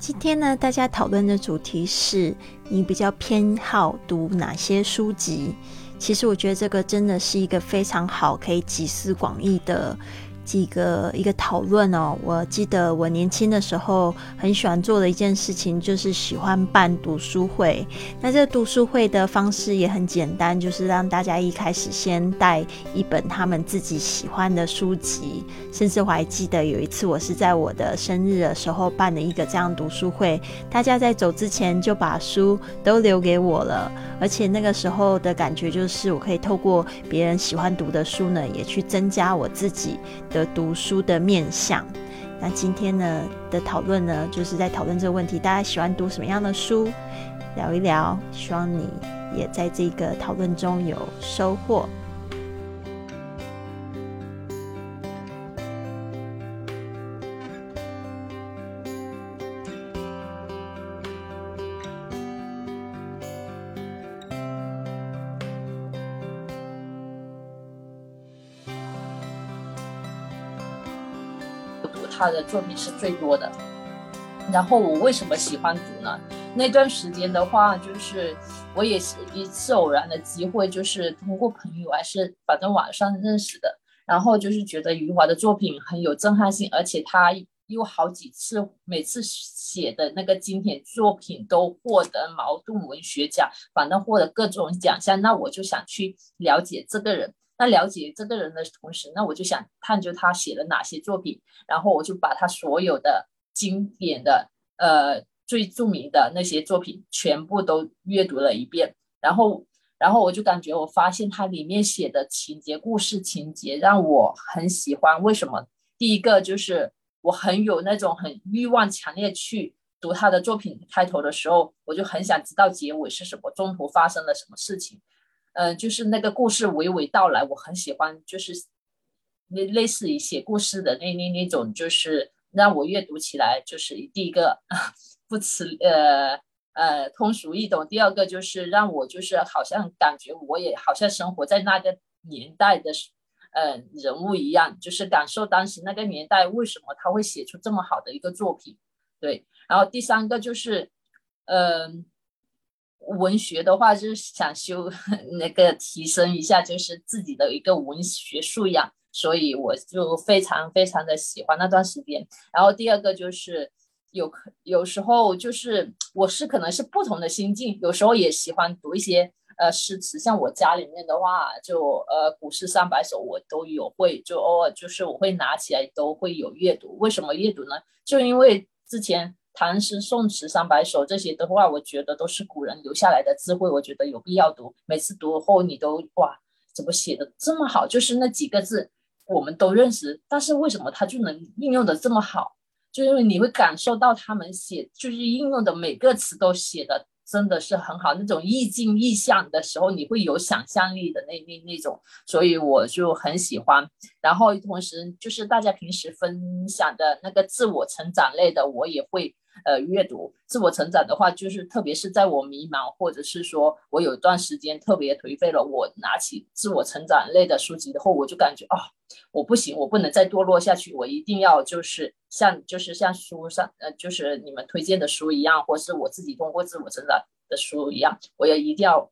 今天呢，大家讨论的主题是你比较偏好读哪些书籍？其实我觉得这个真的是一个非常好，可以集思广益的。几个一个讨论哦，我记得我年轻的时候很喜欢做的一件事情，就是喜欢办读书会。那这读书会的方式也很简单，就是让大家一开始先带一本他们自己喜欢的书籍。甚至我还记得有一次，我是在我的生日的时候办了一个这样读书会，大家在走之前就把书都留给我了。而且那个时候的感觉就是，我可以透过别人喜欢读的书呢，也去增加我自己的。读书的面向，那今天呢的讨论呢，就是在讨论这个问题，大家喜欢读什么样的书？聊一聊，希望你也在这个讨论中有收获。他的作品是最多的，然后我为什么喜欢读呢？那段时间的话，就是我也是一次偶然的机会，就是通过朋友还是反正网上认识的，然后就是觉得余华的作品很有震撼性，而且他又好几次每次写的那个经典作品都获得茅盾文学奖，反正获得各种奖项，那我就想去了解这个人。那了解这个人的同时，那我就想探究他写了哪些作品，然后我就把他所有的经典的、呃最著名的那些作品全部都阅读了一遍，然后，然后我就感觉我发现他里面写的情节、故事情节让我很喜欢。为什么？第一个就是我很有那种很欲望强烈去读他的作品，开头的时候我就很想知道结尾是什么，中途发生了什么事情。嗯，就是那个故事娓娓道来，我很喜欢，就是类类似于写故事的那那那种，就是让我阅读起来就是第一个不辞呃呃通俗易懂，第二个就是让我就是好像感觉我也好像生活在那个年代的呃人物一样，就是感受当时那个年代为什么他会写出这么好的一个作品，对，然后第三个就是嗯。文学的话，就是想修 那个提升一下，就是自己的一个文学素养，所以我就非常非常的喜欢那段时间。然后第二个就是有有时候就是我是可能是不同的心境，有时候也喜欢读一些呃诗词，像我家里面的话，就呃古诗三百首我都有会，就偶尔就是我会拿起来都会有阅读。为什么阅读呢？就因为之前。唐诗宋词三百首这些的话，我觉得都是古人留下来的智慧，我觉得有必要读。每次读后，你都哇，怎么写的这么好？就是那几个字，我们都认识，但是为什么他就能应用的这么好？就因为你会感受到他们写，就是应用的每个词都写的。真的是很好，那种意境意象的时候，你会有想象力的那那那种，所以我就很喜欢。然后同时就是大家平时分享的那个自我成长类的，我也会。呃，阅读自我成长的话，就是特别是在我迷茫，或者是说我有一段时间特别颓废了，我拿起自我成长类的书籍的后，我就感觉啊，我不行，我不能再堕落下去，我一定要就是像就是像书上呃，就是你们推荐的书一样，或是我自己通过自我成长的书一样，我也一定要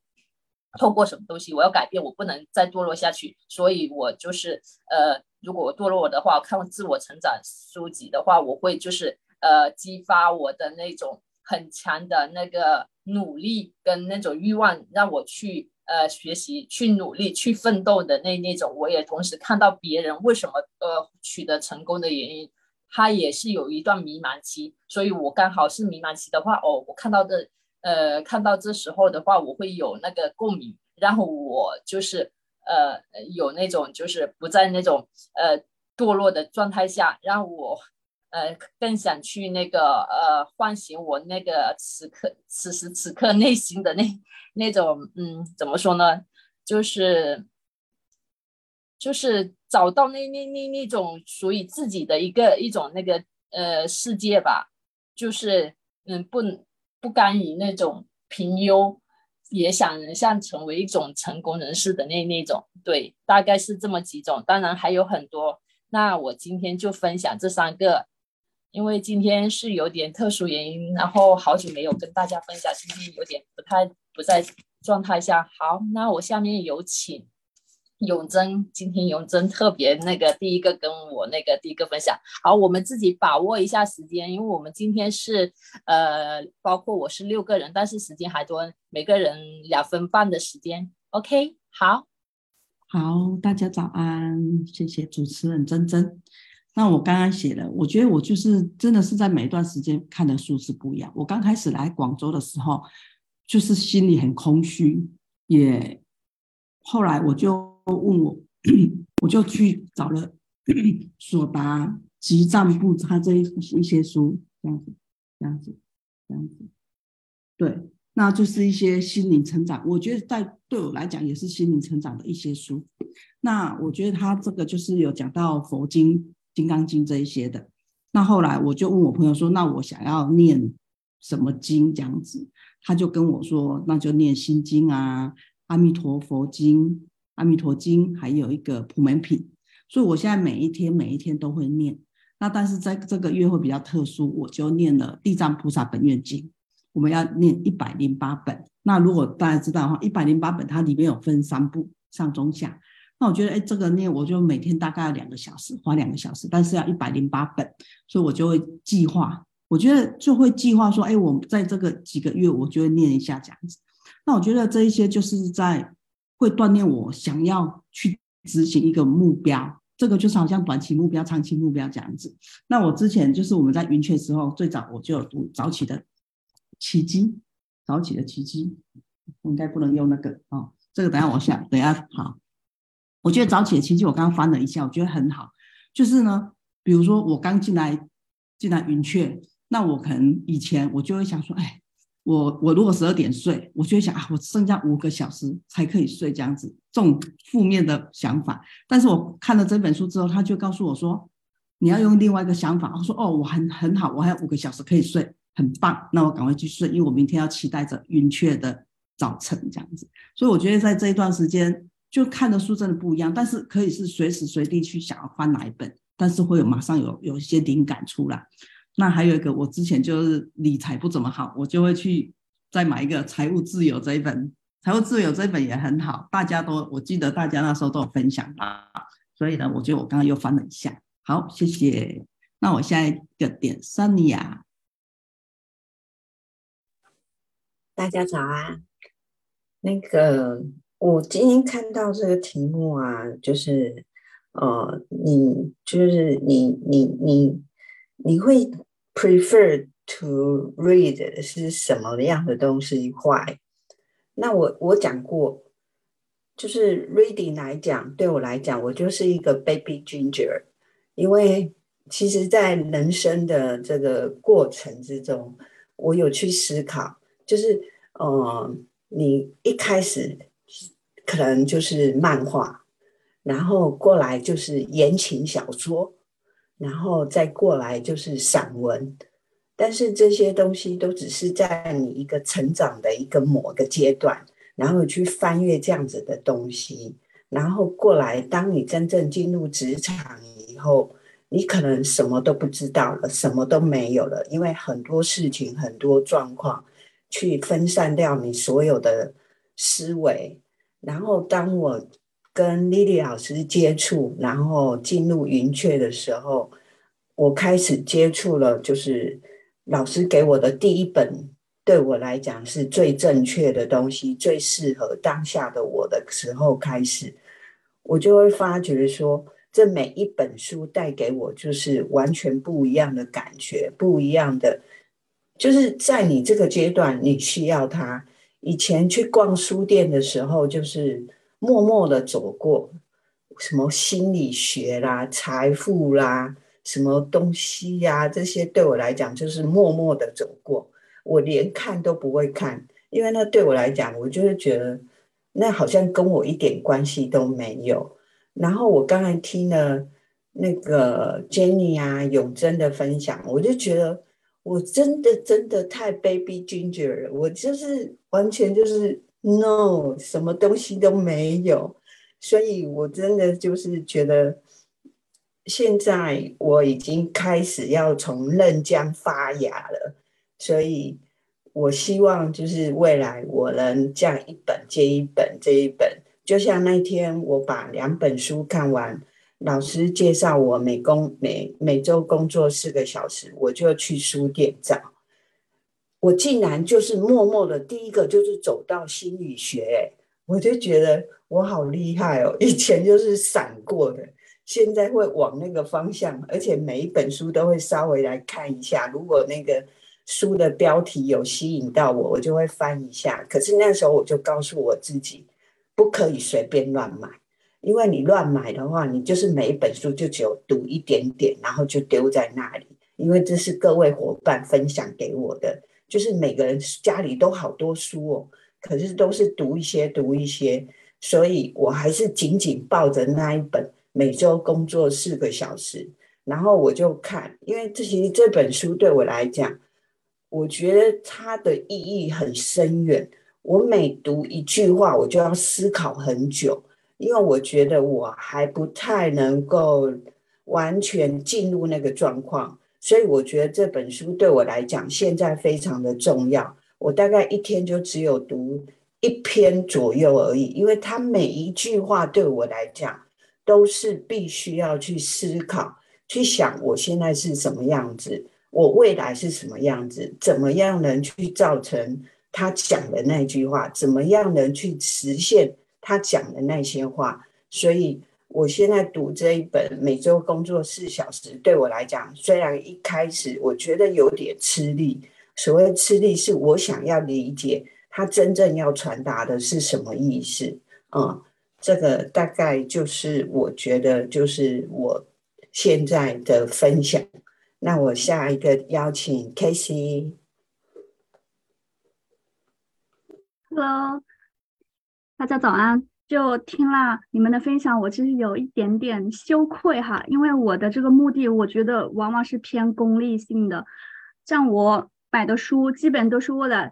透过什么东西，我要改变，我不能再堕落下去，所以我就是呃，如果我堕落的话，看自我成长书籍的话，我会就是。呃，激发我的那种很强的那个努力跟那种欲望，让我去呃学习、去努力、去奋斗的那那种。我也同时看到别人为什么呃取得成功的原因，他也是有一段迷茫期，所以我刚好是迷茫期的话，哦，我看到这呃看到这时候的话，我会有那个共鸣，然后我就是呃有那种就是不在那种呃堕落的状态下，让我。呃，更想去那个呃，唤醒我那个此刻此时此刻内心的那那种，嗯，怎么说呢？就是就是找到那那那那种属于自己的一个一种那个呃世界吧。就是嗯，不不甘于那种平庸，也想像成为一种成功人士的那那种。对，大概是这么几种，当然还有很多。那我今天就分享这三个。因为今天是有点特殊原因，然后好久没有跟大家分享，今天有点不太不在状态下。好，那我下面有请永贞，今天永贞特别那个第一个跟我那个第一个分享。好，我们自己把握一下时间，因为我们今天是呃，包括我是六个人，但是时间还多，每个人两分半的时间。OK，好，好，大家早安，谢谢主持人珍珍。那我刚刚写了，我觉得我就是真的是在每一段时间看的书是不一样。我刚开始来广州的时候，就是心里很空虚，也后来我就问我，我就去找了 索达集藏部他这一一些书，这样子，这样子，这样子，对，那就是一些心灵成长。我觉得在对我来讲也是心灵成长的一些书。那我觉得他这个就是有讲到佛经。《金刚经》这一些的，那后来我就问我朋友说：“那我想要念什么经？”这样子，他就跟我说：“那就念《心经》啊，《阿弥陀佛经》、《阿弥陀经》，还有一个《普门品》。”所以，我现在每一天每一天都会念。那但是在这个月会比较特殊，我就念了《地藏菩萨本愿经》。我们要念一百零八本。那如果大家知道的话，一百零八本它里面有分三部，上中下。那我觉得，哎，这个念我就每天大概要两个小时，花两个小时，但是要一百零八本，所以我就会计划。我觉得就会计划说，哎，我在这个几个月，我就会念一下这样子。那我觉得这一些就是在会锻炼我想要去执行一个目标，这个就是好像短期目标、长期目标这样子。那我之前就是我们在云雀时候，最早我就有读早起的奇迹，早起的奇迹，应该不能用那个哦，这个等下我想，等下好。我觉得早起的奇迹，我刚刚翻了一下，我觉得很好。就是呢，比如说我刚进来进来云雀，那我可能以前我就会想说，哎，我我如果十二点睡，我就会想啊，我剩下五个小时才可以睡，这样子，这种负面的想法。但是我看了这本书之后，他就告诉我说，你要用另外一个想法。我说哦，我很很好，我还有五个小时可以睡，很棒。那我赶快去睡，因为我明天要期待着云雀的早晨这样子。所以我觉得在这一段时间。就看的书真的不一样，但是可以是随时随地去想要翻哪一本，但是会有马上有有一些灵感出来。那还有一个，我之前就是理财不怎么好，我就会去再买一个《财务自由》这一本，《财务自由》这一本也很好，大家都我记得大家那时候都有分享啊，所以呢，我觉得我刚刚又翻了一下，好，谢谢。那我下一个点，Sonia，大家早啊，那个。我今天看到这个题目啊，就是，呃，你就是你你你你会 prefer to read 是什么样的东西坏？那我我讲过，就是 reading 来讲，对我来讲，我就是一个 baby ginger，因为其实在人生的这个过程之中，我有去思考，就是，呃，你一开始。可能就是漫画，然后过来就是言情小说，然后再过来就是散文。但是这些东西都只是在你一个成长的一个某个阶段，然后去翻阅这样子的东西，然后过来，当你真正进入职场以后，你可能什么都不知道了，什么都没有了，因为很多事情、很多状况，去分散掉你所有的思维。然后，当我跟 Lily 老师接触，然后进入云雀的时候，我开始接触了，就是老师给我的第一本，对我来讲是最正确的东西，最适合当下的我的时候开始，我就会发觉说，这每一本书带给我就是完全不一样的感觉，不一样的，就是在你这个阶段，你需要它。以前去逛书店的时候，就是默默的走过，什么心理学啦、财富啦、什么东西呀，这些对我来讲就是默默的走过，我连看都不会看，因为那对我来讲，我就是觉得那好像跟我一点关系都没有。然后我刚才听了那个 Jenny 啊、永贞的分享，我就觉得。我真的真的太 baby ginger 了，我就是完全就是 no，什么东西都没有，所以我真的就是觉得现在我已经开始要从嫩姜发芽了，所以我希望就是未来我能这样一本接一本，这一本就像那天我把两本书看完，老师介绍我每工每每周工作四个小时，我就去书店找。我竟然就是默默的，第一个就是走到心理学，我就觉得我好厉害哦！以前就是闪过的，现在会往那个方向，而且每一本书都会稍微来看一下。如果那个书的标题有吸引到我，我就会翻一下。可是那时候我就告诉我自己，不可以随便乱买，因为你乱买的话，你就是每一本书就只有读一点点，然后就丢在那里。因为这是各位伙伴分享给我的。就是每个人家里都好多书哦，可是都是读一些读一些，所以我还是紧紧抱着那一本，每周工作四个小时，然后我就看，因为这其实这本书对我来讲，我觉得它的意义很深远。我每读一句话，我就要思考很久，因为我觉得我还不太能够完全进入那个状况。所以我觉得这本书对我来讲现在非常的重要。我大概一天就只有读一篇左右而已，因为它每一句话对我来讲都是必须要去思考、去想我现在是什么样子，我未来是什么样子，怎么样能去造成他讲的那句话，怎么样能去实现他讲的那些话，所以。我现在读这一本，每周工作四小时，对我来讲，虽然一开始我觉得有点吃力。所谓吃力，是我想要理解他真正要传达的是什么意思。嗯，这个大概就是我觉得就是我现在的分享。那我下一个邀请 k a s e y Hello，大家早安。就听了你们的分享，我其实有一点点羞愧哈，因为我的这个目的，我觉得往往是偏功利性的。像我买的书，基本都是为了，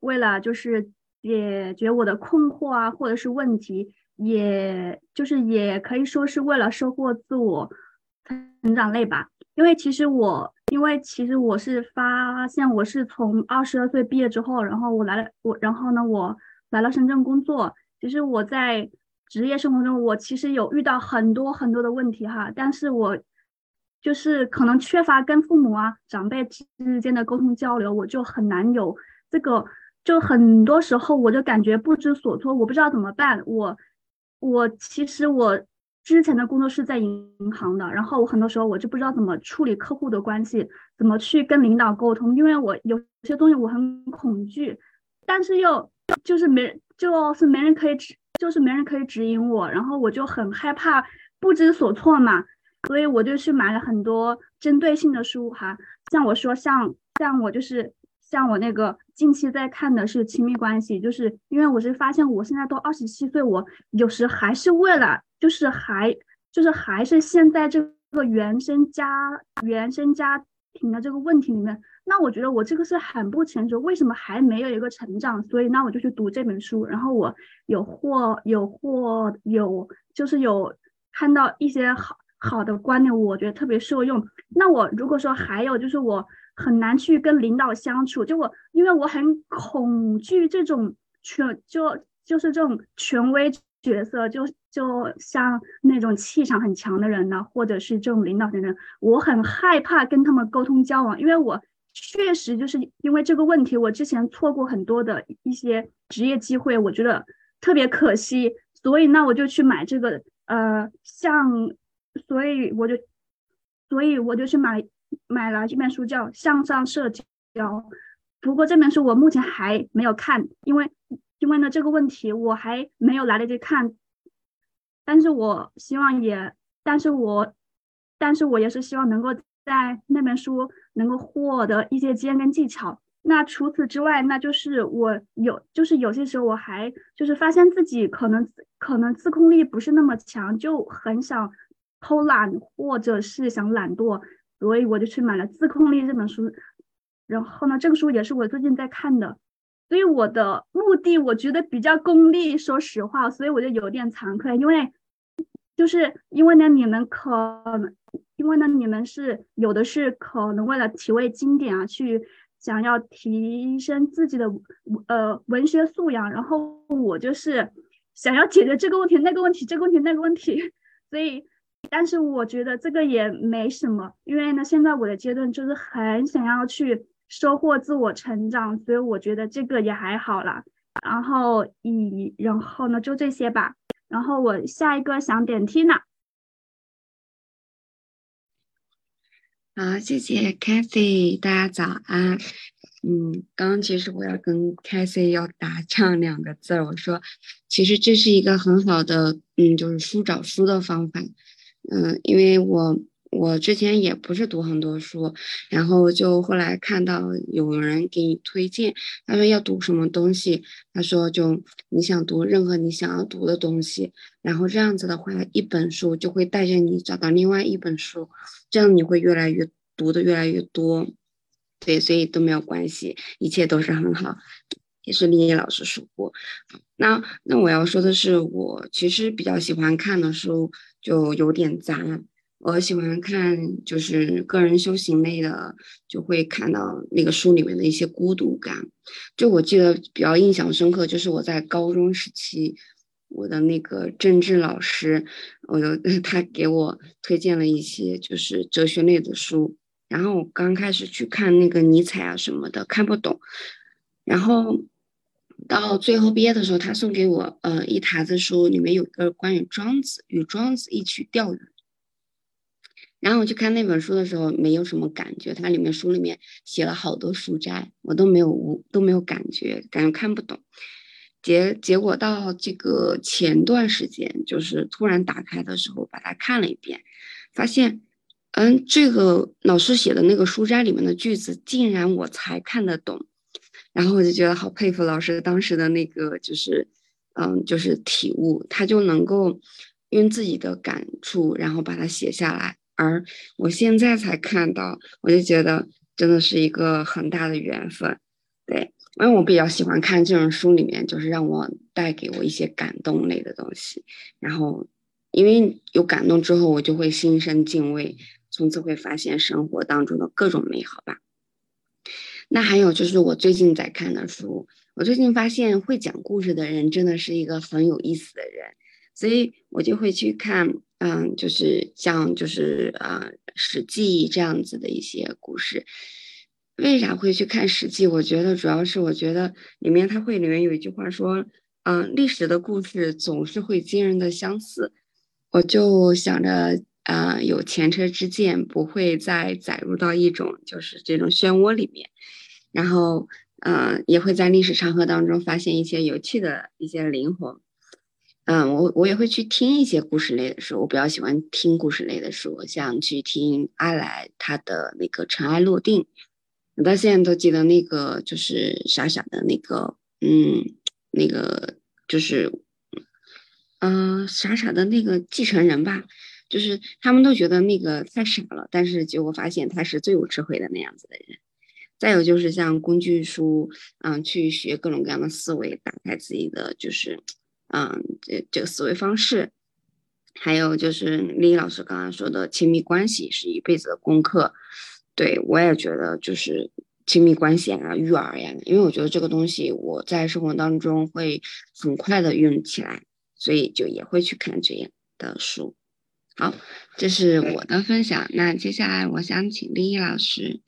为了就是解决我的困惑啊，或者是问题，也就是也可以说是为了收获自我成长类吧。因为其实我，因为其实我是发现我是从二十二岁毕业之后，然后我来了，我然后呢，我来了深圳工作。其实我在职业生活中，我其实有遇到很多很多的问题哈，但是我就是可能缺乏跟父母啊长辈之间的沟通交流，我就很难有这个，就很多时候我就感觉不知所措，我不知道怎么办。我我其实我之前的工作是在银行的，然后我很多时候我就不知道怎么处理客户的关系，怎么去跟领导沟通，因为我有些东西我很恐惧，但是又就是没。就是没人可以指，就是没人可以指引我，然后我就很害怕不知所措嘛，所以我就去买了很多针对性的书哈，像我说像像我就是像我那个近期在看的是亲密关系，就是因为我是发现我现在都二十七岁，我有时还是为了就是还就是还是现在这个原生家原生家庭的这个问题里面。那我觉得我这个是很不成熟，为什么还没有一个成长？所以那我就去读这本书，然后我有获有获有就是有看到一些好好的观念，我觉得特别受用。那我如果说还有就是我很难去跟领导相处，就我因为我很恐惧这种权就就是这种权威角色，就就像那种气场很强的人呢，或者是这种领导的人，我很害怕跟他们沟通交往，因为我。确实就是因为这个问题，我之前错过很多的一些职业机会，我觉得特别可惜，所以那我就去买这个，呃，像，所以我就，所以我就去买买了这本书，叫《向上社交》。不过这本书我目前还没有看，因为因为呢这个问题我还没有来得及看，但是我希望也，但是我，但是我也是希望能够。在那本书能够获得一些经验跟技巧。那除此之外，那就是我有，就是有些时候我还就是发现自己可能可能自控力不是那么强，就很想偷懒或者是想懒惰，所以我就去买了《自控力》这本书。然后呢，这个书也是我最近在看的。所以我的目的我觉得比较功利，说实话，所以我就有点惭愧，因为。就是因为呢，你们可能，因为呢，你们是有的是可能为了体味经典啊，去想要提升自己的呃文学素养，然后我就是想要解决这个问题、那个问题、这个问题、那个问题，所以，但是我觉得这个也没什么，因为呢，现在我的阶段就是很想要去收获自我成长，所以我觉得这个也还好啦。然后以然后呢，就这些吧。然后我下一个想点 Tina。好，谢谢 Cathy，大家早安。嗯，刚刚其实我要跟 Cathy 要打仗两个字，我说，其实这是一个很好的，嗯，就是书找书的方法。嗯，因为我。我之前也不是读很多书，然后就后来看到有人给你推荐，他说要读什么东西，他说就你想读任何你想要读的东西，然后这样子的话，一本书就会带着你找到另外一本书，这样你会越来越读的越来越多，对，所以都没有关系，一切都是很好，也是丽丽老师说过。那那我要说的是，我其实比较喜欢看的书就有点杂。我喜欢看就是个人修行类的，就会看到那个书里面的一些孤独感。就我记得比较印象深刻，就是我在高中时期，我的那个政治老师，我有 他给我推荐了一些就是哲学类的书，然后我刚开始去看那个尼采啊什么的看不懂，然后到最后毕业的时候，他送给我呃一沓子书，里面有个关于庄子与庄子一起钓鱼。然后我去看那本书的时候，没有什么感觉。它里面书里面写了好多书斋，我都没有无都没有感觉，感觉看不懂。结结果到这个前段时间，就是突然打开的时候，把它看了一遍，发现，嗯，这个老师写的那个书斋里面的句子，竟然我才看得懂。然后我就觉得好佩服老师当时的那个，就是，嗯，就是体悟，他就能够用自己的感触，然后把它写下来。而我现在才看到，我就觉得真的是一个很大的缘分，对，因为我比较喜欢看这种书里面，就是让我带给我一些感动类的东西。然后，因为有感动之后，我就会心生敬畏，从此会发现生活当中的各种美好吧。那还有就是我最近在看的书，我最近发现会讲故事的人真的是一个很有意思的人，所以我就会去看。嗯，就是像就是啊，《史记》这样子的一些故事，为啥会去看《史记》？我觉得主要是我觉得里面它会里面有一句话说，嗯，历史的故事总是会惊人的相似。我就想着啊，有前车之鉴，不会再载入到一种就是这种漩涡里面，然后嗯，也会在历史长河当中发现一些有趣的一些灵魂。嗯，我我也会去听一些故事类的书，我比较喜欢听故事类的书，像去听阿来他的那个《尘埃落定》，我到现在都记得那个就是傻傻的那个，嗯，那个就是，嗯，傻傻的那个继承人吧，就是他们都觉得那个太傻了，但是结果发现他是最有智慧的那样子的人。再有就是像工具书，嗯，去学各种各样的思维，打开自己的就是。嗯，这这个思维方式，还有就是李老师刚刚说的亲密关系是一辈子的功课，对我也觉得就是亲密关系啊、育儿呀，因为我觉得这个东西我在生活当中会很快的用起来，所以就也会去看这样的书。好，这是我的分享。那接下来我想请丽老师。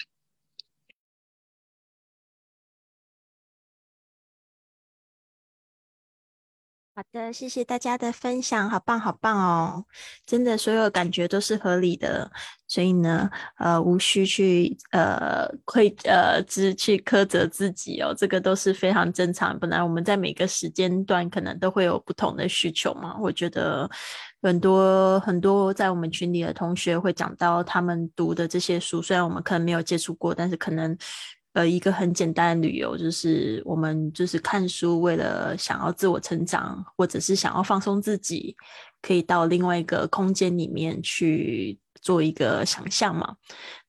好的，谢谢大家的分享，好棒好棒哦！真的，所有感觉都是合理的，所以呢，呃，无需去呃愧呃只去苛责自己哦，这个都是非常正常。本来我们在每个时间段可能都会有不同的需求嘛，我觉得很多很多在我们群里的同学会讲到他们读的这些书，虽然我们可能没有接触过，但是可能。呃，一个很简单的旅游，就是我们就是看书，为了想要自我成长，或者是想要放松自己，可以到另外一个空间里面去做一个想象嘛。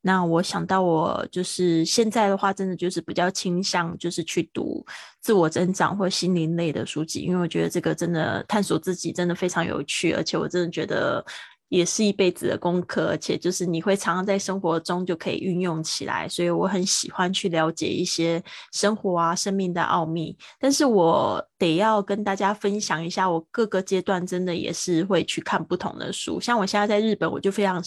那我想到我就是现在的话，真的就是比较倾向就是去读自我增长或心灵类的书籍，因为我觉得这个真的探索自己真的非常有趣，而且我真的觉得。也是一辈子的功课，而且就是你会常常在生活中就可以运用起来，所以我很喜欢去了解一些生活啊、生命的奥秘。但是我得要跟大家分享一下，我各个阶段真的也是会去看不同的书。像我现在在日本，我就非常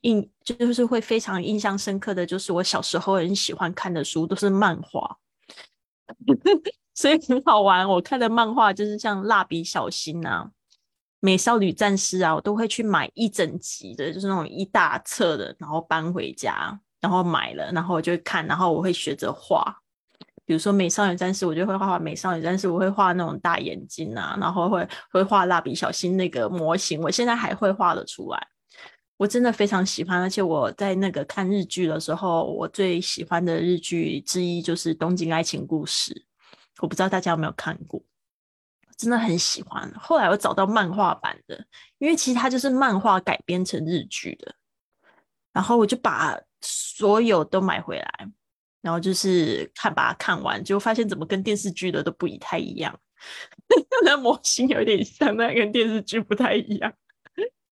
印，就是会非常印象深刻的就是我小时候很喜欢看的书都是漫画，所以很好玩。我看的漫画就是像蜡笔小新啊。美少女战士啊，我都会去买一整集的，就是那种一大册的，然后搬回家，然后买了，然后我就看，然后我会学着画。比如说美少女战士，我就会画画美少女战士，我会画那种大眼睛啊，然后会会画蜡笔小新那个模型，我现在还会画得出来。我真的非常喜欢，而且我在那个看日剧的时候，我最喜欢的日剧之一就是《东京爱情故事》，我不知道大家有没有看过。真的很喜欢。后来我找到漫画版的，因为其实它就是漫画改编成日剧的。然后我就把所有都买回来，然后就是看把它看完，就发现怎么跟电视剧的都不太一样。那模型有点像，那跟电视剧不太一样。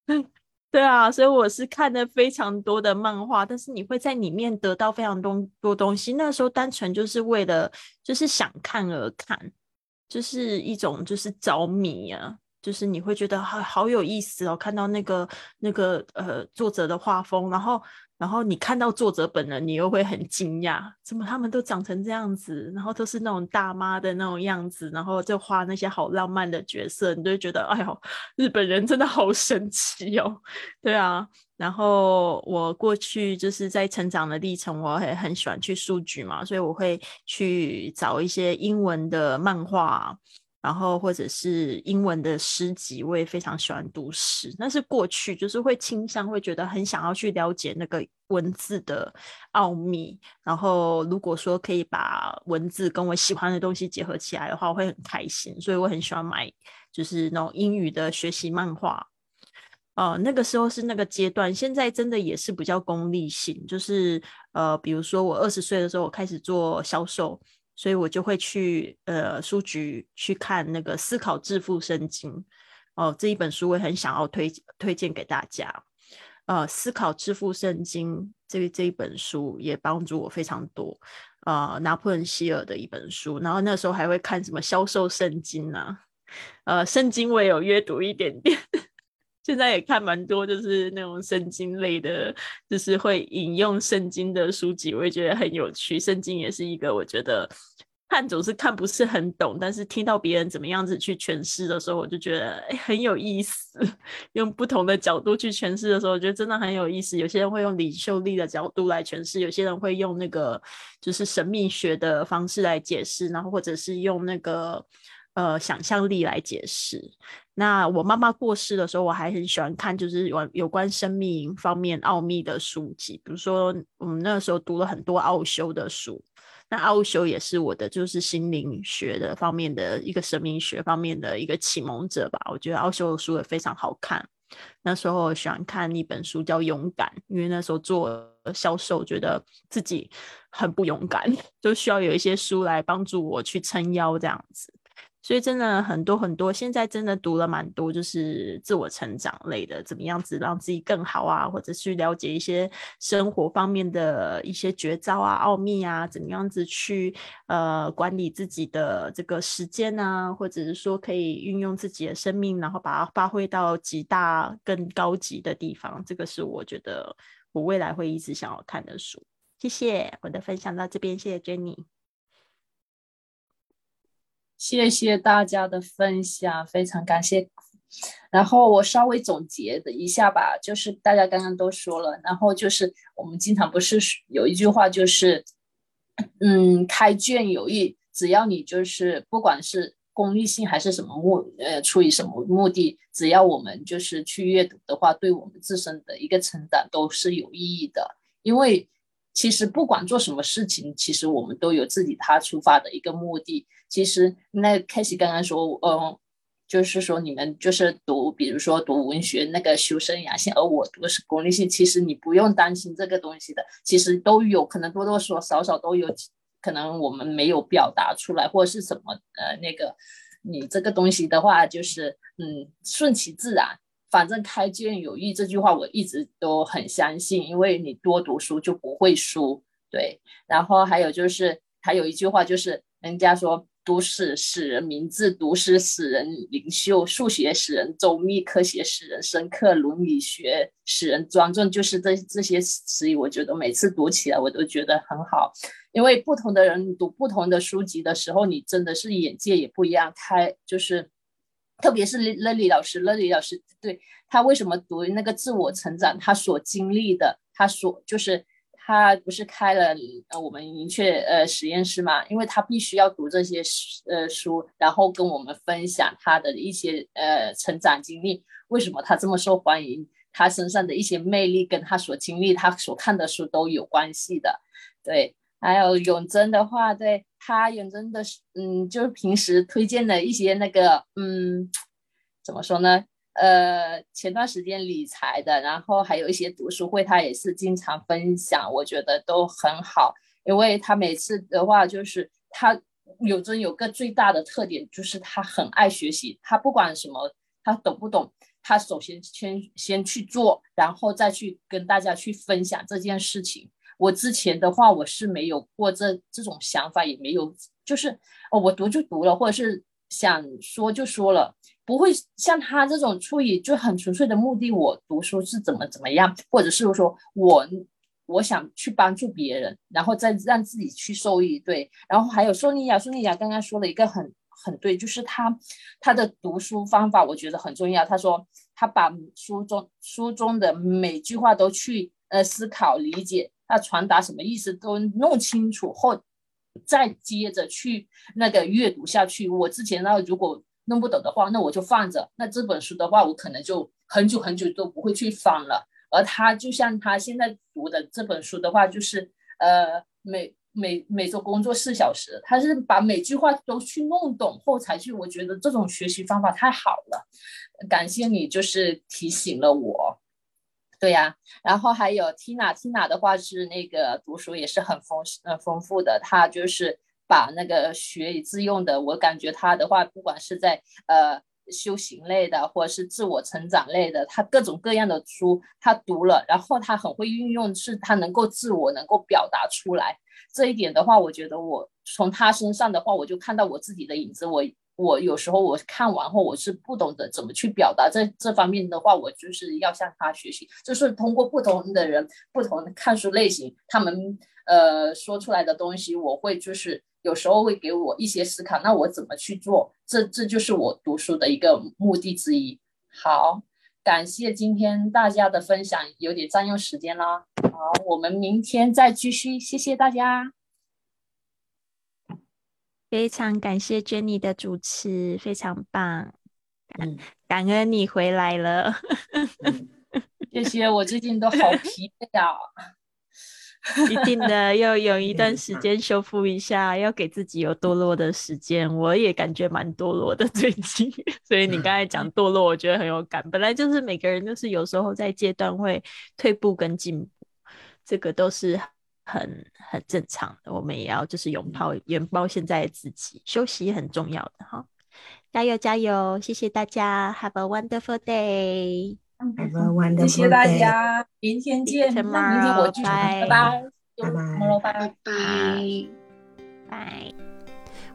对啊，所以我是看了非常多的漫画，但是你会在里面得到非常多多东西。那时候单纯就是为了就是想看而看。就是一种就是着迷啊，就是你会觉得好好有意思哦，看到那个那个呃作者的画风，然后。然后你看到作者本人，你又会很惊讶，怎么他们都长成这样子，然后都是那种大妈的那种样子，然后就画那些好浪漫的角色，你就会觉得，哎呦，日本人真的好神奇哦，对啊。然后我过去就是在成长的历程，我也很喜欢去数据嘛，所以我会去找一些英文的漫画。然后或者是英文的诗集，我也非常喜欢读诗。但是过去就是会倾向会觉得很想要去了解那个文字的奥秘。然后如果说可以把文字跟我喜欢的东西结合起来的话，我会很开心。所以我很喜欢买就是那种英语的学习漫画。呃，那个时候是那个阶段，现在真的也是比较功利性。就是呃，比如说我二十岁的时候，我开始做销售。所以我就会去呃书局去看那个《思考致富圣经》哦，这一本书我也很想要推推荐给大家。呃，《思考致富圣经》这这一本书也帮助我非常多。呃，拿破仑希尔的一本书，然后那时候还会看什么销售圣经啊，呃，圣经我也有阅读一点点。现在也看蛮多，就是那种圣经类的，就是会引用圣经的书籍，我也觉得很有趣。圣经也是一个，我觉得看总是看不是很懂，但是听到别人怎么样子去诠释的时候，我就觉得很有意思。用不同的角度去诠释的时候，我觉得真的很有意思。有些人会用领袖力的角度来诠释，有些人会用那个就是神秘学的方式来解释，然后或者是用那个。呃，想象力来解释。那我妈妈过世的时候，我还很喜欢看，就是有有关生命方面奥秘的书籍。比如说，我们那个时候读了很多奥修的书。那奥修也是我的，就是心灵学的方面的一个生命学方面的一个启蒙者吧。我觉得奥修的书也非常好看。那时候喜欢看一本书叫《勇敢》，因为那时候做销售，觉得自己很不勇敢，就需要有一些书来帮助我去撑腰这样子。所以真的很多很多，现在真的读了蛮多，就是自我成长类的，怎么样子让自己更好啊，或者去了解一些生活方面的一些绝招啊、奥秘啊，怎么样子去呃管理自己的这个时间啊，或者是说可以运用自己的生命，然后把它发挥到极大更高级的地方。这个是我觉得我未来会一直想要看的书。谢谢我的分享到这边，谢谢 Jenny。谢谢大家的分享，非常感谢。然后我稍微总结的一下吧，就是大家刚刚都说了，然后就是我们经常不是有一句话，就是嗯，开卷有益。只要你就是不管是功利性还是什么目，呃，出于什么目的，只要我们就是去阅读的话，对我们自身的一个成长都是有意义的。因为其实不管做什么事情，其实我们都有自己他出发的一个目的。其实那 k a s e y 刚刚说，嗯，就是说你们就是读，比如说读文学那个修身养性，而我读的是功利性，其实你不用担心这个东西的，其实都有可能多多少少都有可能我们没有表达出来或者是什么呃那个，你这个东西的话就是嗯顺其自然。反正开卷有益这句话我一直都很相信，因为你多读书就不会输，对。然后还有就是还有一句话就是人家说读史使人明智，读诗使人灵秀，数学使人周密，科学使人深刻，伦理学使人庄重。就是这这些词语，我觉得每次读起来我都觉得很好，因为不同的人读不同的书籍的时候，你真的是眼界也不一样，开就是。特别是乐丽老师，乐丽老师对他为什么读那个自我成长，他所经历的，他所就是他不是开了呃我们明确呃实验室嘛？因为他必须要读这些呃书，然后跟我们分享他的一些呃成长经历。为什么他这么受欢迎？他身上的一些魅力跟他所经历、他所看的书都有关系的，对。还有永贞的话，对他永贞的是，嗯，就是平时推荐的一些那个，嗯，怎么说呢？呃，前段时间理财的，然后还有一些读书会，他也是经常分享，我觉得都很好。因为他每次的话，就是他永贞有个最大的特点，就是他很爱学习，他不管什么，他懂不懂，他首先先先去做，然后再去跟大家去分享这件事情。我之前的话，我是没有过这这种想法，也没有，就是哦，我读就读了，或者是想说就说了，不会像他这种出于就很纯粹的目的，我读书是怎么怎么样，或者是说我我想去帮助别人，然后再让自己去受益。对，然后还有索尼娅，索尼娅刚刚说了一个很很对，就是他他的读书方法，我觉得很重要。他说他把书中书中的每句话都去呃思考理解。他传达什么意思都弄清楚后，再接着去那个阅读下去。我之前呢，如果弄不懂的话，那我就放着。那这本书的话，我可能就很久很久都不会去翻了。而他就像他现在读的这本书的话，就是呃，每每每周工作四小时，他是把每句话都去弄懂后才去。我觉得这种学习方法太好了，感谢你，就是提醒了我。对呀，然后还有 Tina，Tina 的话是那个读书也是很丰呃丰富的，她就是把那个学以致用的，我感觉她的话，不管是在呃修行类的，或者是自我成长类的，她各种各样的书她读了，然后她很会运用，是她能够自我能够表达出来，这一点的话，我觉得我从她身上的话，我就看到我自己的影子，我。我有时候我看完后，我是不懂得怎么去表达这这方面的话，我就是要向他学习，就是通过不同的人、不同的看书类型，他们呃说出来的东西，我会就是有时候会给我一些思考，那我怎么去做？这这就是我读书的一个目的之一。好，感谢今天大家的分享，有点占用时间啦。好，我们明天再继续，谢谢大家。非常感谢 Jenny 的主持，非常棒，感感恩你回来了。谢谢，我最近都好疲惫啊。一定的，要有一段时间修复一下，要给自己有堕落的时间。我也感觉蛮堕落的最近，所以你刚才讲堕落，我觉得很有感。本来就是每个人，就是有时候在阶段会退步跟进步，这个都是。很很正常的，我们也要就是拥抱拥抱现在的自己，休息很重要的哈，加油加油！谢谢大家，Have a wonderful day，谢谢大家，明天见，明天我拜。拜，拜。拜，拜。拜，拜。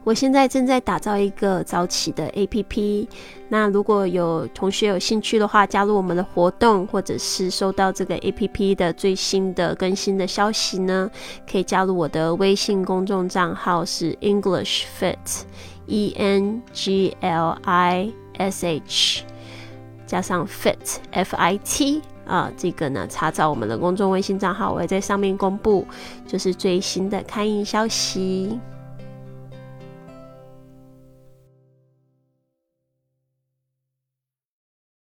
我现在正在打造一个早起的 APP，那如果有同学有兴趣的话，加入我们的活动，或者是收到这个 APP 的最新的更新的消息呢，可以加入我的微信公众账号是 English Fit，E N G L I S H，加上 Fit F I T 啊，这个呢查找我们的公众微信账号，我会在上面公布就是最新的开营消息。